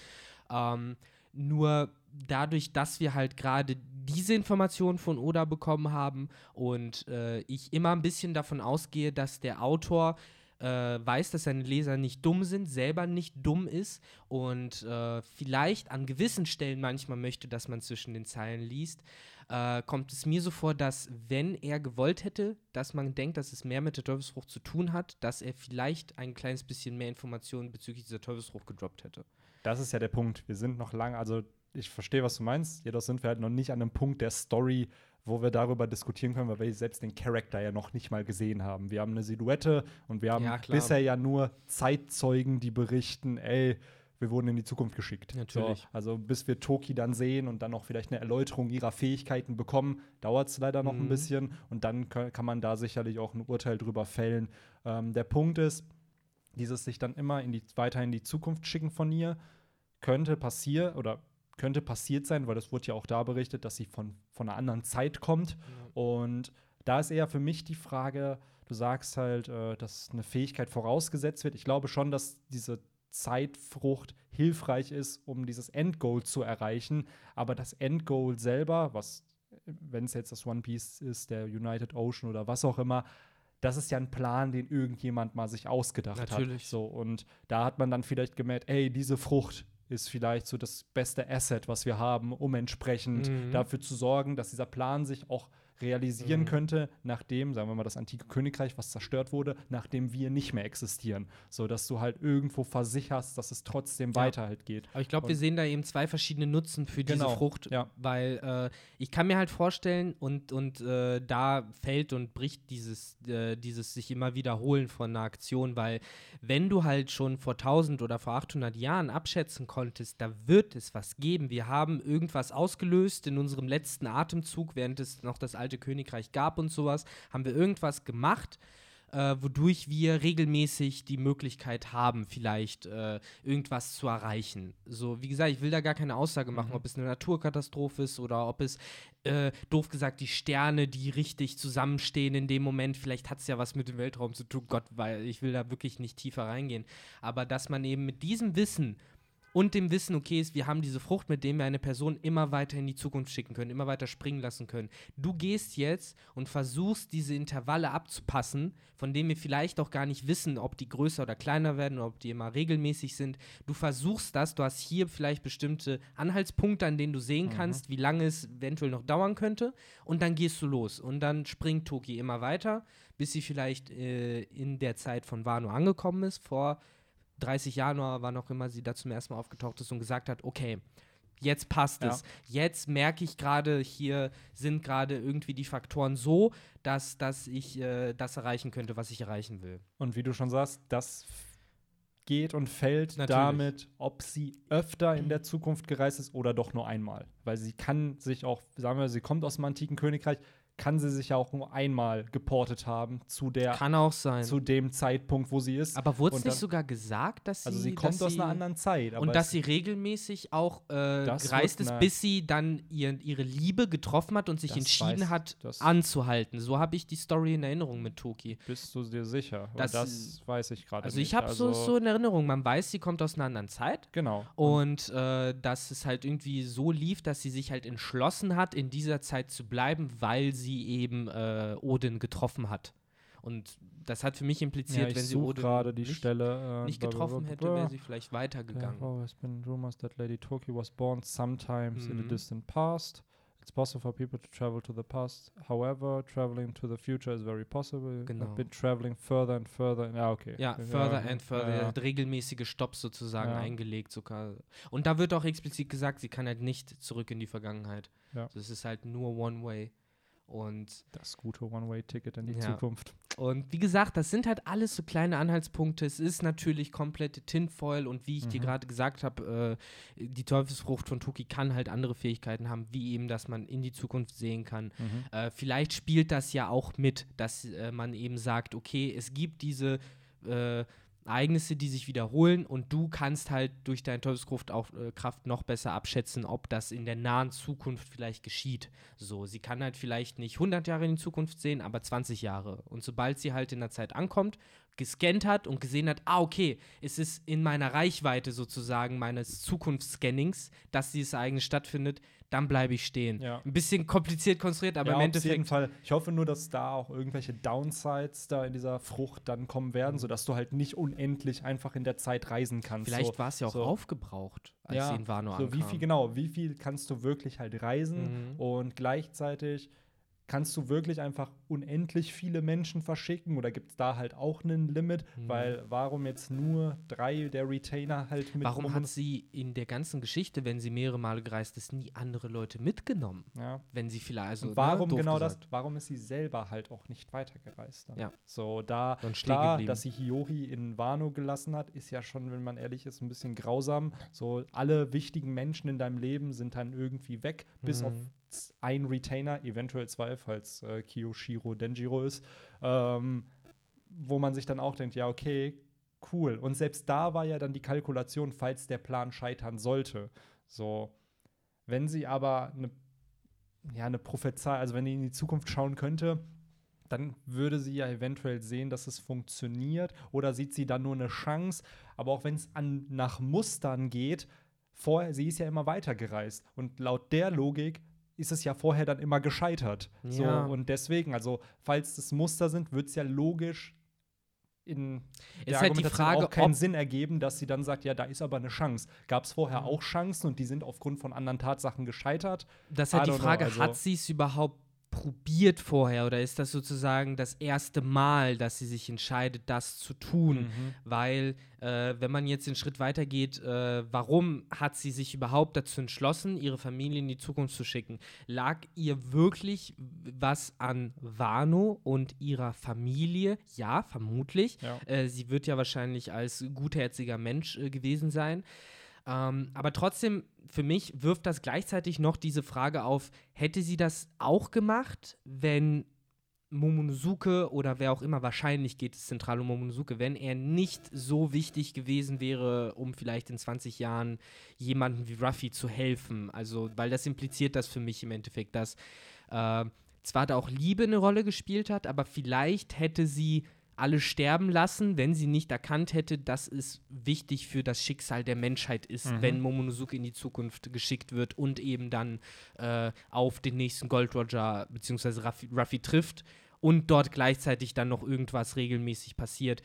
Ähm, nur dadurch, dass wir halt gerade diese Informationen von Oda bekommen haben und äh, ich immer ein bisschen davon ausgehe, dass der Autor äh, weiß, dass seine Leser nicht dumm sind, selber nicht dumm ist und äh, vielleicht an gewissen Stellen manchmal möchte, dass man zwischen den Zeilen liest, äh, kommt es mir so vor, dass wenn er gewollt hätte, dass man denkt, dass es mehr mit der Teufelsfrucht zu tun hat, dass er vielleicht ein kleines bisschen mehr Informationen bezüglich dieser Teufelsfrucht gedroppt hätte. Das ist ja der Punkt. Wir sind noch lange, also ich verstehe, was du meinst, jedoch sind wir halt noch nicht an einem Punkt der Story, wo wir darüber diskutieren können, weil wir selbst den Charakter ja noch nicht mal gesehen haben. Wir haben eine Silhouette und wir haben Ja, bisher ja nur Zeitzeugen, die berichten, ey, wir wurden in die Zukunft geschickt. Natürlich. So, also bis wir Toki dann sehen und dann auch vielleicht eine Erläuterung ihrer Fähigkeiten bekommen, dauert es leider noch ein Mhm. bisschen und dann kann, kann man da sicherlich auch ein Urteil drüber fällen. Ähm, der Punkt ist, dieses sich dann immer in die, weiter in die Zukunft schicken von ihr, könnte passieren oder könnte passiert sein, weil das wurde ja auch da berichtet, dass sie von, von einer anderen Zeit kommt. Und da ist eher für mich die Frage, du sagst halt, äh, dass eine Fähigkeit vorausgesetzt wird. Ich glaube schon, dass diese Zeitfrucht hilfreich ist, um dieses Endgoal zu erreichen. Aber das Endgoal selber, was, wenn es jetzt das One Piece ist, der United Ocean oder was auch immer, das ist ja ein Plan, den irgendjemand mal sich ausgedacht hat. Natürlich. So, und da hat man dann vielleicht gemerkt, ey, diese Frucht ist vielleicht so das beste Asset, was wir haben, um entsprechend Mhm. dafür zu sorgen, dass dieser Plan sich auch realisieren Mhm. könnte, nachdem, sagen wir mal, das antike Königreich, was zerstört wurde, nachdem wir nicht mehr existieren. So dass du halt irgendwo versicherst, dass es trotzdem Ja. weiter halt geht. Aber ich glaube, wir sehen da eben zwei verschiedene Nutzen für diese Genau, Frucht, ja. weil äh, ich kann mir halt vorstellen und, und äh, da fällt und bricht dieses, äh, dieses sich immer wiederholen von einer Aktion, weil wenn du halt schon vor 1000 oder vor 800 Jahren abschätzen konntest, da wird es was geben. Wir haben irgendwas ausgelöst in unserem letzten Atemzug, während es noch das alte Königreich gab und sowas, haben wir irgendwas gemacht äh, wodurch wir regelmäßig die Möglichkeit haben, vielleicht äh, irgendwas zu erreichen. So, wie gesagt, ich will da gar keine Aussage machen, Mhm. ob es eine Naturkatastrophe ist oder ob es, äh, doof gesagt, die Sterne, die richtig zusammenstehen in dem Moment, vielleicht hat es ja was mit dem Weltraum zu tun, Gott, weil ich will da wirklich nicht tiefer reingehen. Aber dass man eben mit diesem Wissen und dem Wissen, okay, ist, wir haben diese Frucht, mit dem wir eine Person immer weiter in die Zukunft schicken können, immer weiter springen lassen können. Du gehst jetzt und versuchst, diese Intervalle abzupassen, von denen wir vielleicht auch gar nicht wissen, ob die größer oder kleiner werden ob die immer regelmäßig sind. Du versuchst das, du hast hier vielleicht bestimmte Anhaltspunkte, an denen du sehen kannst, wie lange es eventuell noch dauern könnte, und dann gehst du los. Und dann springt Toki immer weiter, bis sie vielleicht äh, in der Zeit von Wano angekommen ist, vor 30 Januar, wann auch immer sie da zum ersten Mal aufgetaucht ist und gesagt hat, okay, jetzt passt Ja. es. Jetzt merke ich gerade, hier sind gerade irgendwie die Faktoren so, dass, dass ich äh, das erreichen könnte, was ich erreichen will. Und wie du schon sagst, das geht und fällt Natürlich. damit, ob sie öfter in der Zukunft gereist ist oder doch nur einmal. Weil sie kann sich auch, sagen wir, sie kommt aus dem antiken Königreich, kann sie sich ja auch nur einmal geportet haben zu der Kann auch sein. zu dem Zeitpunkt, wo sie ist. aber wurde es nicht sogar gesagt, dass sie. also sie kommt aus sie, einer anderen Zeit. Und dass sie regelmäßig auch äh, gereist ist, bis sie dann ihr, ihre Liebe getroffen hat und sich entschieden weiß- hat, anzuhalten. So habe ich die Story in Erinnerung mit Toki. bist du dir sicher? Das- Das, weiß ich gerade Also nicht. ich habe so, so in Erinnerung, man weiß, sie kommt aus einer anderen Zeit. Genau. Und äh, dass es halt irgendwie so lief, dass sie sich halt entschlossen hat, in dieser Zeit zu bleiben, weil sie eben äh, Odin getroffen hat. Und das hat für mich ja, impliziert, ich wenn sie Odin gerade die nicht, Stelle. äh, nicht getroffen hätte, wäre sie vielleicht weitergegangen. There has been rumors that Lady Toki was born sometimes in the Mhm. distant past. It's possible for people to travel to the past. However, traveling to the future is very possible. Genau. I've been traveling further and further. Ja, okay. Ja, further and further. Ja, Er ja. hat regelmäßige Stopps sozusagen Ja. eingelegt sogar. Und da wird auch explizit gesagt, sie kann halt nicht zurück in die Vergangenheit. Ja. Das ist halt nur One Way. Und Das gute One-Way-Ticket in die Ja. Zukunft. Und wie gesagt, das sind halt alles so kleine Anhaltspunkte. Es ist natürlich komplette Tinfoil und wie ich dir Mhm. gerade gesagt habe, äh, die Teufelsfrucht von Tuki kann halt andere Fähigkeiten haben, wie eben, dass man in die Zukunft sehen kann. Mhm. Äh, vielleicht spielt das ja auch mit, dass äh, man eben sagt, okay, es gibt diese äh, Ereignisse, die sich wiederholen und du kannst halt durch deine Teufelskraft auch äh, Kraft noch besser abschätzen, ob das in der nahen Zukunft vielleicht geschieht. So, sie kann halt vielleicht nicht 100 Jahre in die Zukunft sehen, aber 20 Jahre. Und sobald sie halt in der Zeit ankommt, gescannt hat und gesehen hat, ah, okay, es ist in meiner Reichweite sozusagen meines Zukunftsscannings, dass dieses Ereignis stattfindet, dann bleibe ich stehen. Ja. Ein bisschen kompliziert konstruiert, aber ja, im auf Endeffekt. jeden Fall. Ich hoffe nur, dass da auch irgendwelche Downsides da in dieser Frucht dann kommen werden, sodass du halt nicht unendlich einfach in der Zeit reisen kannst. Vielleicht so, war es ja auch so. aufgebraucht, als ja, sie in Wano so wie ankam. viel genau, wie viel kannst du wirklich halt reisen Mhm. und gleichzeitig kannst du wirklich einfach unendlich viele Menschen verschicken oder gibt es da halt auch ein Limit? Mhm. Weil warum jetzt nur drei der Retainer halt mit Warum hat sie in der ganzen Geschichte, wenn sie mehrere Male gereist ist, nie andere Leute mitgenommen? ja. Wenn sie vielleicht, also, Und warum ne, genau gesagt. das? Warum ist sie selber halt auch nicht weitergereist? Dann? Ja. So, da klar, dass sie Hiyori in Wano gelassen hat, ist ja schon, wenn man ehrlich ist, ein bisschen grausam. So, alle wichtigen Menschen in deinem Leben sind dann irgendwie weg, bis Mhm. auf z- ein Retainer, eventuell zwei, falls äh, Kiyoshiro Denjiro ist. Ähm, wo man sich dann auch denkt, ja, okay, cool. Und selbst da war ja dann die Kalkulation, falls der Plan scheitern sollte. So, wenn sie aber eine ja, eine Prophezei, also wenn die in die Zukunft schauen könnte, dann würde sie ja eventuell sehen, dass es funktioniert oder sieht sie dann nur eine Chance. Aber auch wenn es nach Mustern geht, vorher, sie ist ja immer weitergereist. Und laut der Logik ist es ja vorher dann immer gescheitert. So, Ja. und deswegen, also falls das Muster sind, wird es ja logisch in der Ist halt die Frage, auch keinen Sinn ergeben, dass sie dann sagt, ja, da ist aber eine Chance. Gab es vorher Mhm. auch Chancen und die sind aufgrund von anderen Tatsachen gescheitert? Das ist halt die don't know, Frage, also- hat sie es überhaupt probiert vorher oder ist das sozusagen das erste Mal, dass sie sich entscheidet, das zu tun? Mhm. Weil, äh, wenn man jetzt den Schritt weitergeht, äh, warum hat sie sich überhaupt dazu entschlossen, ihre Familie in die Zukunft zu schicken? Lag ihr wirklich was an Wano und ihrer Familie? Ja, vermutlich. Ja. Äh, sie wird ja wahrscheinlich als gutherziger Mensch äh, gewesen sein. Ähm, aber trotzdem, für mich wirft das gleichzeitig noch diese Frage auf, hätte sie das auch gemacht, wenn Momonosuke oder wer auch immer, wahrscheinlich geht es zentral um Momonosuke, wenn er nicht so wichtig gewesen wäre, um vielleicht in 20 Jahren jemandem wie Ruffy zu helfen. Also, weil das impliziert das für mich im Endeffekt, dass äh, zwar da auch Liebe eine Rolle gespielt hat, aber vielleicht hätte sie alle sterben lassen, wenn sie nicht erkannt hätte, dass es wichtig für das Schicksal der Menschheit ist, Mhm. wenn Momonosuke in die Zukunft geschickt wird und eben dann äh, auf den nächsten Gold Roger bzw. Ruffy, Ruffy trifft und dort gleichzeitig dann noch irgendwas regelmäßig passiert,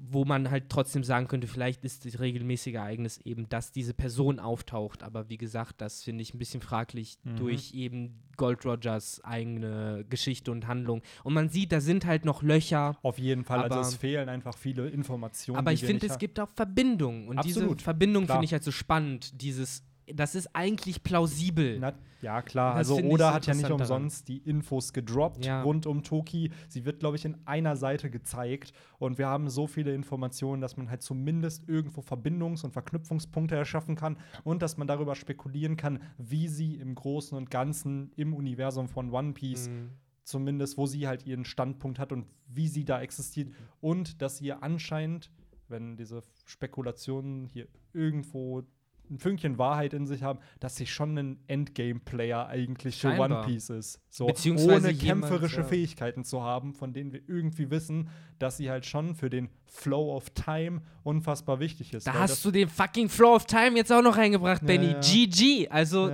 wo man halt trotzdem sagen könnte, vielleicht ist das regelmäßige Ereignis eben, dass diese Person auftaucht. Aber wie gesagt, das finde ich ein bisschen fraglich Mhm. durch eben Gold Rogers eigene Geschichte und Handlung. Und man sieht, da sind halt noch Löcher. Auf jeden Fall. Aber- also es fehlen einfach viele Informationen. Aber ich finde, es gibt auch Verbindungen. Und Absolut, diese Verbindung finde ich halt so spannend. Dieses, das ist eigentlich plausibel. Na, ja, klar. Das Also Oda hat ja nicht interessant daran. umsonst die Infos gedroppt Ja. rund um Toki. Sie wird, glaube ich, in einer Seite gezeigt. Und wir haben so viele Informationen, dass man halt zumindest irgendwo Verbindungs- und Verknüpfungspunkte erschaffen kann und dass man darüber spekulieren kann, wie sie im Großen und Ganzen im Universum von One Piece Mhm. zumindest, wo sie halt ihren Standpunkt hat und wie sie da existiert. Und dass ihr anscheinend, wenn diese Spekulationen hier irgendwo ein Fünkchen Wahrheit in sich haben, dass sie schon ein Endgame-Player eigentlich für Scheinbar. One Piece ist. So, Beziehungsweise ohne jemand, kämpferische ja. Fähigkeiten zu haben, von denen wir irgendwie wissen, dass sie halt schon für den Flow of Time unfassbar wichtig ist. Da hast du den fucking Flow of Time jetzt auch noch reingebracht, Ja, Benny. ja. GG. Also.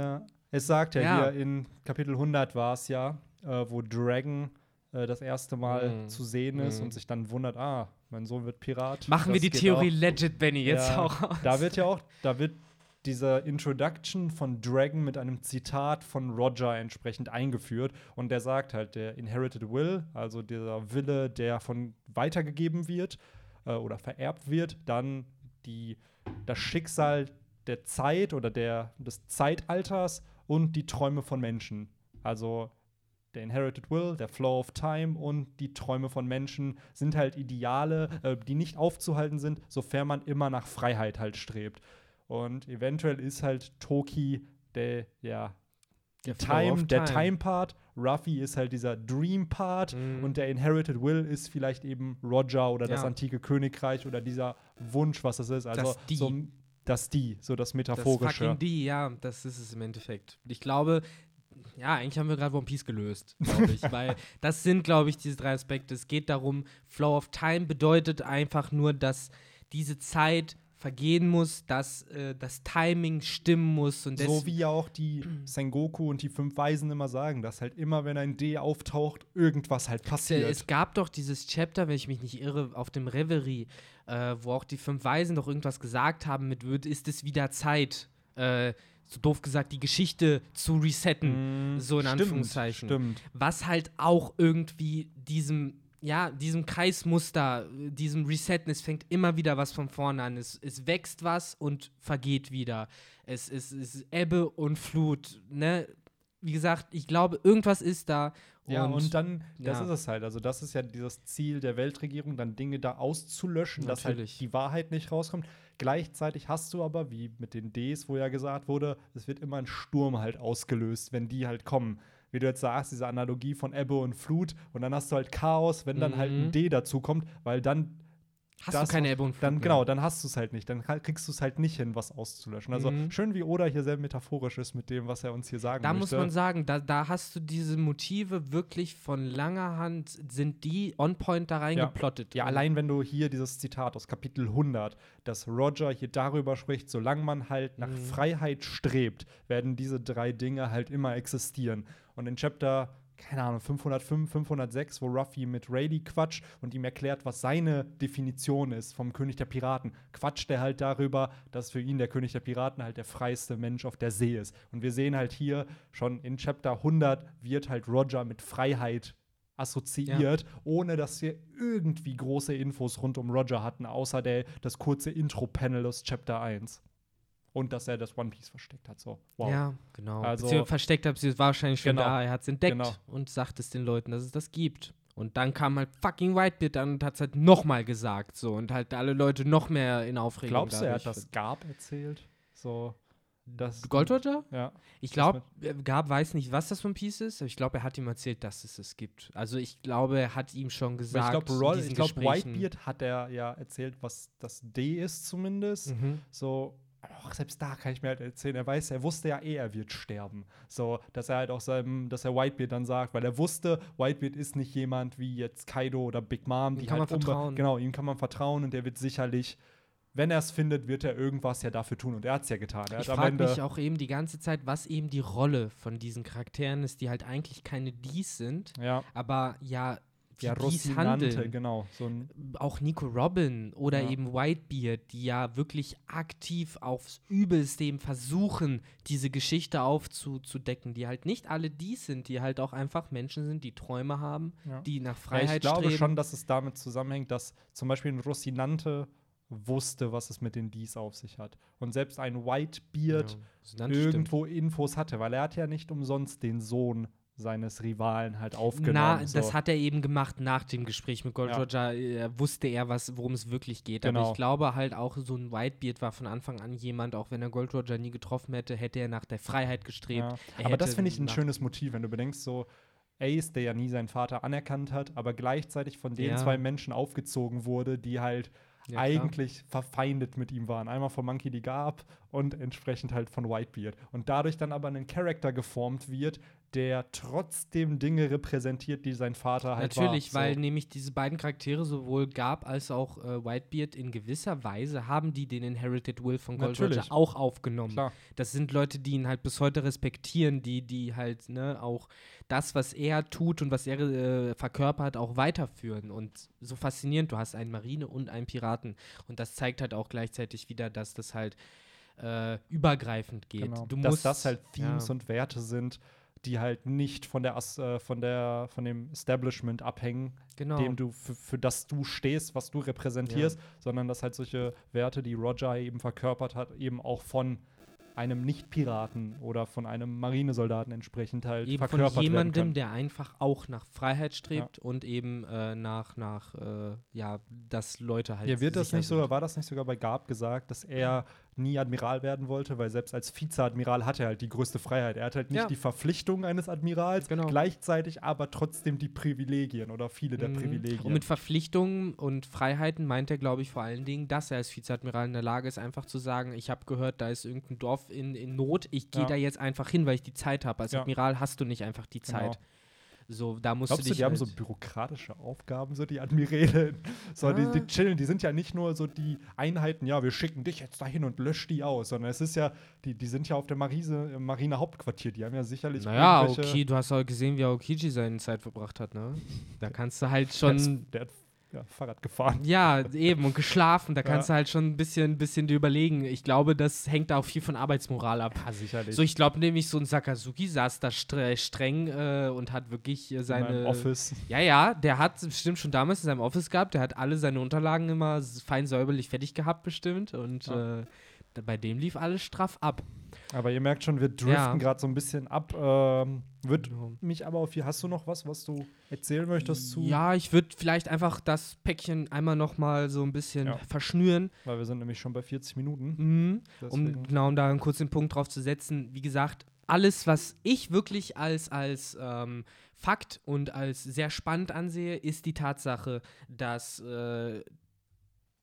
Es sagt ja, hier in Kapitel 100 war es ja, äh, wo Dragon äh, das erste Mal Mhm. zu sehen ist Mhm. und sich dann wundert, ah, mein Sohn wird Pirat. machen wir Das die geht Theorie auch. legit, Benny, jetzt Ja, auch aus. Da wird ja auch, da wird dieser Introduction von Dragon mit einem Zitat von Roger entsprechend eingeführt. Und der sagt halt, der Inherited Will, also dieser Wille, der von weitergegeben wird äh, oder vererbt wird, dann die, das Schicksal der Zeit oder der, des Zeitalters und die Träume von Menschen. Also der Inherited Will, der Flow of Time und die Träume von Menschen sind halt Ideale, äh, die nicht aufzuhalten sind, sofern man immer nach Freiheit halt strebt. Und eventuell ist halt Toki der, ja, Der Time, der Time. Time-Part, Ruffy ist halt dieser Dream-Part Mhm. und der Inherited Will ist vielleicht eben Roger oder das Ja. antike Königreich oder dieser Wunsch, was es ist. Also Das Die. so das Die, so das Das Metaphorische. fucking die, ja, das ist es im Endeffekt. Ich glaube, ja, eigentlich haben wir gerade One Piece gelöst, glaube ich. weil das sind, glaube ich, diese drei Aspekte. Es geht darum, Flow of Time bedeutet einfach nur, dass diese Zeit vergehen muss, dass äh, das Timing stimmen muss. Und so wie ja auch die Sengoku und die fünf Weisen immer sagen, dass halt immer, wenn ein D auftaucht, irgendwas halt passiert. Es gab doch dieses Chapter, wenn ich mich nicht irre, auf dem Reverie, äh, wo auch die fünf Weisen doch irgendwas gesagt haben mit, wird, ist es wieder Zeit, äh, so doof gesagt, die Geschichte zu resetten, mm, so in stimmt, Anführungszeichen. Stimmt. Was halt auch irgendwie diesem ja, diesem Kreismuster, diesem Resetten, es fängt immer wieder was von vorne an. Es, es wächst was und vergeht wieder. Es ist Ebbe und Flut, ne? Wie gesagt, ich glaube, irgendwas ist da. ja, und dann, das ja. ist es halt. Also, das ist ja dieses Ziel der Weltregierung, dann Dinge da auszulöschen, Natürlich. dass halt die Wahrheit nicht rauskommt. Gleichzeitig hast du aber, wie mit den Ds, wo ja gesagt wurde, es wird immer ein Sturm halt ausgelöst, wenn die halt kommen wie du jetzt sagst, diese Analogie von Ebbe und Flut und dann hast du halt Chaos, wenn dann mhm. halt ein mhm. D dazu kommt, weil dann Hast das, du keine Ebbe und Flut dann, Genau, dann hast du es halt nicht. Dann kriegst du es halt nicht hin, was auszulöschen. Also mhm. schön, wie Oda hier sehr metaphorisch ist mit dem, was er uns hier sagen da. Da muss man sagen, da, da hast du diese Motive wirklich von langer Hand, sind die on point da reingeplottet. Ja. ja, allein wenn du hier dieses Zitat aus Kapitel 100, dass Roger hier darüber spricht, solange man halt nach mhm. Freiheit strebt, werden diese drei Dinge halt immer existieren. Und in Chapter keine Ahnung, 505, 506, wo Ruffy mit Rayleigh quatscht und ihm erklärt, was seine Definition ist vom König der Piraten, quatscht er halt darüber, dass für ihn der König der Piraten halt der freiste Mensch auf der See ist. Und wir sehen halt hier schon in Chapter 100 wird halt Roger mit Freiheit assoziiert, ja. ohne dass wir irgendwie große Infos rund um Roger hatten, außer der, das kurze Intro-Panel aus Chapter 1 und dass er das One Piece versteckt hat. So, wow. Ja, genau. Also, versteckt hat sie es wahrscheinlich schon genau. da. Er hat es entdeckt genau. und sagt es den Leuten, dass es das gibt. Und dann kam halt fucking Whitebeard an und hat es halt nochmal gesagt. So und halt alle Leute noch mehr in Aufregung. Glaubst du, er hat das Gab erzählt? So. Das Gold Roger? Ja. Ich glaube, Gab weiß nicht, was das ein Piece ist, aber ich glaube, er hat ihm erzählt, dass es es gibt. Also ich glaube, er hat ihm schon gesagt. ich glaube, glaub, Whitebeard hat er ja erzählt, was das D ist zumindest. Mhm. So, auch selbst da kann ich mir halt erzählen, er weiß, er wusste ja eh, er wird sterben. So, dass er halt auch seinem, dass er Whitebeard dann sagt, weil er wusste, Whitebeard ist nicht jemand wie jetzt Kaido oder Big Mom, die ihm kann halt man vertrauen. genau, ihm kann man vertrauen und der wird sicherlich wenn er es findet, wird er irgendwas ja dafür tun und er hat es ja getan. Er ich frage mich auch eben die ganze Zeit, was eben die Rolle von diesen Charakteren ist, die halt eigentlich keine Dies sind, ja. aber ja ja, dies handeln. genau. So auch Nico Robin oder ja. eben Whitebeard, die ja wirklich aktiv aufs Übelste eben versuchen, diese Geschichte aufzudecken, die halt nicht alle die sind, die halt auch einfach Menschen sind, die Träume haben, ja. die nach Freiheit ja, ich glaube streben. schon, dass es damit zusammenhängt, dass zum Beispiel ein Rosinante wusste, was es mit den Dies auf sich hat. Und selbst ein Whitebeard ja, irgendwo stimmt. Infos hatte, weil er hat ja nicht umsonst den Sohn seines Rivalen halt aufgenommen. Na, so. das hat er eben gemacht nach dem Gespräch mit Gold ja. Roger. Äh, wusste er, worum es wirklich geht. Genau. Aber ich glaube halt auch, so ein Whitebeard war von Anfang an jemand, auch wenn er Gold Roger nie getroffen hätte, hätte er nach der Freiheit gestrebt. Ja. Aber das finde ich ein schönes Motiv, wenn du bedenkst, so Ace, der ja nie seinen Vater anerkannt hat, aber gleichzeitig von den ja. zwei Menschen aufgezogen wurde, die halt ja, eigentlich verfeindet mit ihm waren. Einmal von Monkey D. Garb und entsprechend halt von Whitebeard. Und dadurch dann aber ein Charakter geformt wird, der trotzdem Dinge repräsentiert, die sein Vater halt Natürlich, war. weil nämlich diese beiden Charaktere sowohl Garb als auch äh, Whitebeard in gewisser Weise haben die den Inherited Will von Gold Roger auch aufgenommen. Klar. Das sind Leute, die ihn halt bis heute respektieren, die die halt ne auch das, was er tut und was er äh, verkörpert, auch weiterführen. Und so faszinierend, du hast einen Marine und einen Piraten. Und das zeigt halt auch gleichzeitig wieder, dass das halt äh, übergreifend geht. Genau. Du dass das halt Themes ja. und Werte sind, die halt nicht von der, äh, von der von dem Establishment abhängen, genau. dem du für, für das du stehst, was du repräsentierst, ja. sondern dass halt solche Werte, die Roger eben verkörpert hat, eben auch von einem Nicht-Piraten oder von einem Marinesoldaten entsprechend halt eben verkörpert von jemandem, der einfach auch nach Freiheit strebt ja. und eben äh, nach, nach äh, ja, dass Leute halt. Ja, wird das nicht sogar, war das nicht sogar bei Gab gesagt, dass er nie Admiral werden wollte, weil selbst als Vizeadmiral hat er halt die größte Freiheit. Er hat halt nicht Ja. die Verpflichtung eines Admirals, Genau. gleichzeitig aber trotzdem die Privilegien oder viele der Mhm. Privilegien. Und mit Verpflichtungen und Freiheiten meint er, glaube ich, vor allen Dingen, dass er als Vizeadmiral in der Lage ist, einfach zu sagen, ich habe gehört, da ist irgendein Dorf in, in Not, ich gehe Ja. da jetzt einfach hin, weil ich die Zeit habe. Als Ja. Admiral hast du nicht einfach die Genau. So, da musst Glaubst du dich die haben halt so bürokratische Aufgaben, so die Admiräle? So, die, Ah. die chillen, die sind ja nicht nur so die Einheiten, ja, wir schicken dich jetzt dahin und lösch die aus, sondern es ist ja, die, die sind ja auf der Marise, im Marine-Hauptquartier, die haben ja sicherlich Naja, okay, du hast auch gesehen, wie Aokiji seine Zeit verbracht hat, ne? Da kannst du halt schon. Der, ist- der hat ja, Fahrrad gefahren. Ja, eben, und geschlafen. Da Ja. kannst du halt schon ein bisschen, bisschen dir überlegen. Ich glaube, das hängt da auch viel von Arbeitsmoral ab. Ja, sicherlich. So, ich glaube nämlich, so ein Sakazuki saß da stre streng äh, und hat wirklich äh, in seine. meinem Office. Ja, ja, der hat bestimmt schon damals in seinem Office gehabt. Der hat alle seine Unterlagen immer fein säuberlich fertig gehabt, bestimmt. Und Ja. äh, bei dem lief alles straff ab. Aber ihr merkt schon, wir driften Ja. gerade so ein bisschen ab. Ähm, wird mich aber auf hier. Hast du noch was, was du erzählen möchtest zu? Ja, ich würde vielleicht einfach das Päckchen einmal noch mal so ein bisschen Ja. verschnüren. Weil wir sind nämlich schon bei 40 Minuten. Mhm. Um genau um da einen kurzen Punkt drauf zu setzen. Wie gesagt, alles, was ich wirklich als, als ähm, Fakt und als sehr spannend ansehe, ist die Tatsache, dass äh,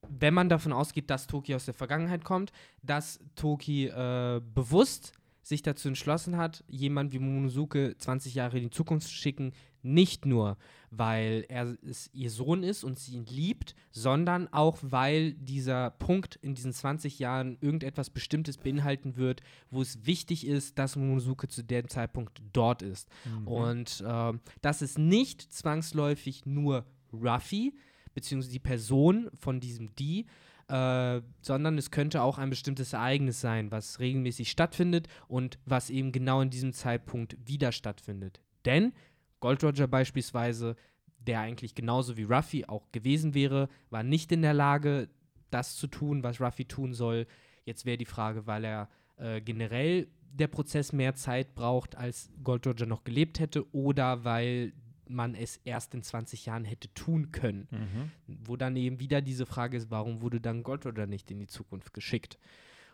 wenn man davon ausgeht, dass Toki aus der Vergangenheit kommt, dass Toki äh, bewusst sich dazu entschlossen hat, jemand wie Momonosuke 20 Jahre in die Zukunft zu schicken, nicht nur, weil er es ihr Sohn ist und sie ihn liebt, sondern auch, weil dieser Punkt in diesen 20 Jahren irgendetwas Bestimmtes beinhalten wird, wo es wichtig ist, dass Momonosuke zu dem Zeitpunkt dort ist. Mhm. Und ähm, das ist nicht zwangsläufig nur Ruffy, beziehungsweise die Person von diesem Die, äh, sondern es könnte auch ein bestimmtes Ereignis sein, was regelmäßig stattfindet und was eben genau in diesem Zeitpunkt wieder stattfindet. Denn Gold Roger beispielsweise, der eigentlich genauso wie Ruffy auch gewesen wäre, war nicht in der Lage, das zu tun, was Ruffy tun soll. Jetzt wäre die Frage, weil er äh, generell der Prozess mehr Zeit braucht, als Gold Roger noch gelebt hätte, oder weil man es erst in 20 Jahren hätte tun können. Mhm. Wo dann eben wieder diese Frage ist, warum wurde dann Gold Roger nicht in die Zukunft geschickt?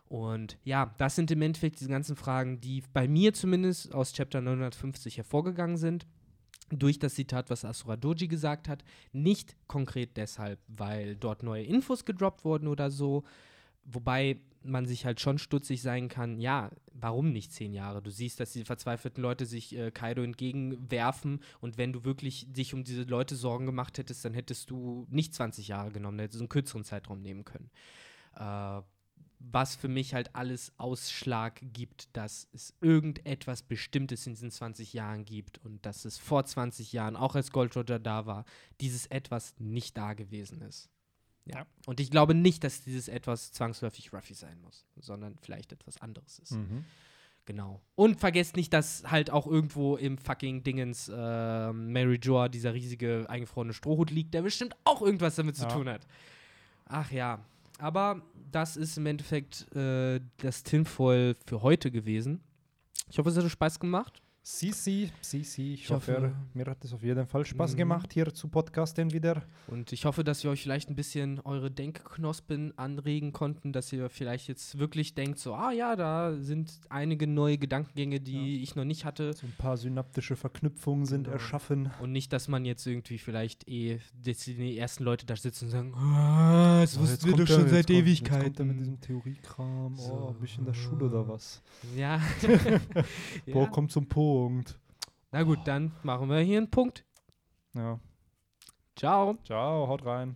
Und ja, das sind im Endeffekt diese ganzen Fragen, die bei mir zumindest aus Chapter 950 hervorgegangen sind. Durch das Zitat, was Asura Doji gesagt hat. Nicht konkret deshalb, weil dort neue Infos gedroppt wurden oder so. Wobei man sich halt schon stutzig sein kann, ja, warum nicht zehn Jahre? Du siehst, dass die verzweifelten Leute sich äh, Kaido entgegenwerfen und wenn du wirklich dich um diese Leute Sorgen gemacht hättest, dann hättest du nicht 20 Jahre genommen, dann hättest du einen kürzeren Zeitraum nehmen können. Äh, was für mich halt alles Ausschlag gibt, dass es irgendetwas Bestimmtes in diesen 20 Jahren gibt und dass es vor 20 Jahren, auch als Gold Roger da war, dieses Etwas nicht da gewesen ist. Ja. Ja. Und ich glaube nicht, dass dieses Etwas zwangsläufig Ruffy sein muss, sondern vielleicht etwas anderes ist. Mhm. Genau. Und vergesst nicht, dass halt auch irgendwo im fucking Dingens äh, Mary Joa dieser riesige eingefrorene Strohhut liegt, der bestimmt auch irgendwas damit zu Ja. tun hat. Ach ja. Aber das ist im Endeffekt äh, das Tinfoil für heute gewesen. Ich hoffe, es hat euch Spaß gemacht. Sisi, Sisi, ich, Ich hoffe, hoffe- mir hat es auf jeden Fall Spaß Mhm. gemacht, hier zu podcasten wieder. Und ich hoffe, dass wir euch vielleicht ein bisschen eure Denkknospen anregen konnten, dass ihr vielleicht jetzt wirklich denkt, so, ah ja, da sind einige neue Gedankengänge, die ich noch nicht hatte. So ein paar synaptische Verknüpfungen sind Genau. erschaffen. Und nicht, dass man jetzt irgendwie vielleicht eh die ersten Leute da sitzen und sagen, ah, das Oh, wussten jetzt wir doch schon seit kommt- Ewigkeiten. Jetzt kommt er mit diesem Theoriekram. So. Oh, bin ich in der Schule oder was? Ja. Boah, ja. kommt zum Punkt. Na gut, dann machen wir hier einen Punkt. Ja. Ciao. Ciao, haut rein.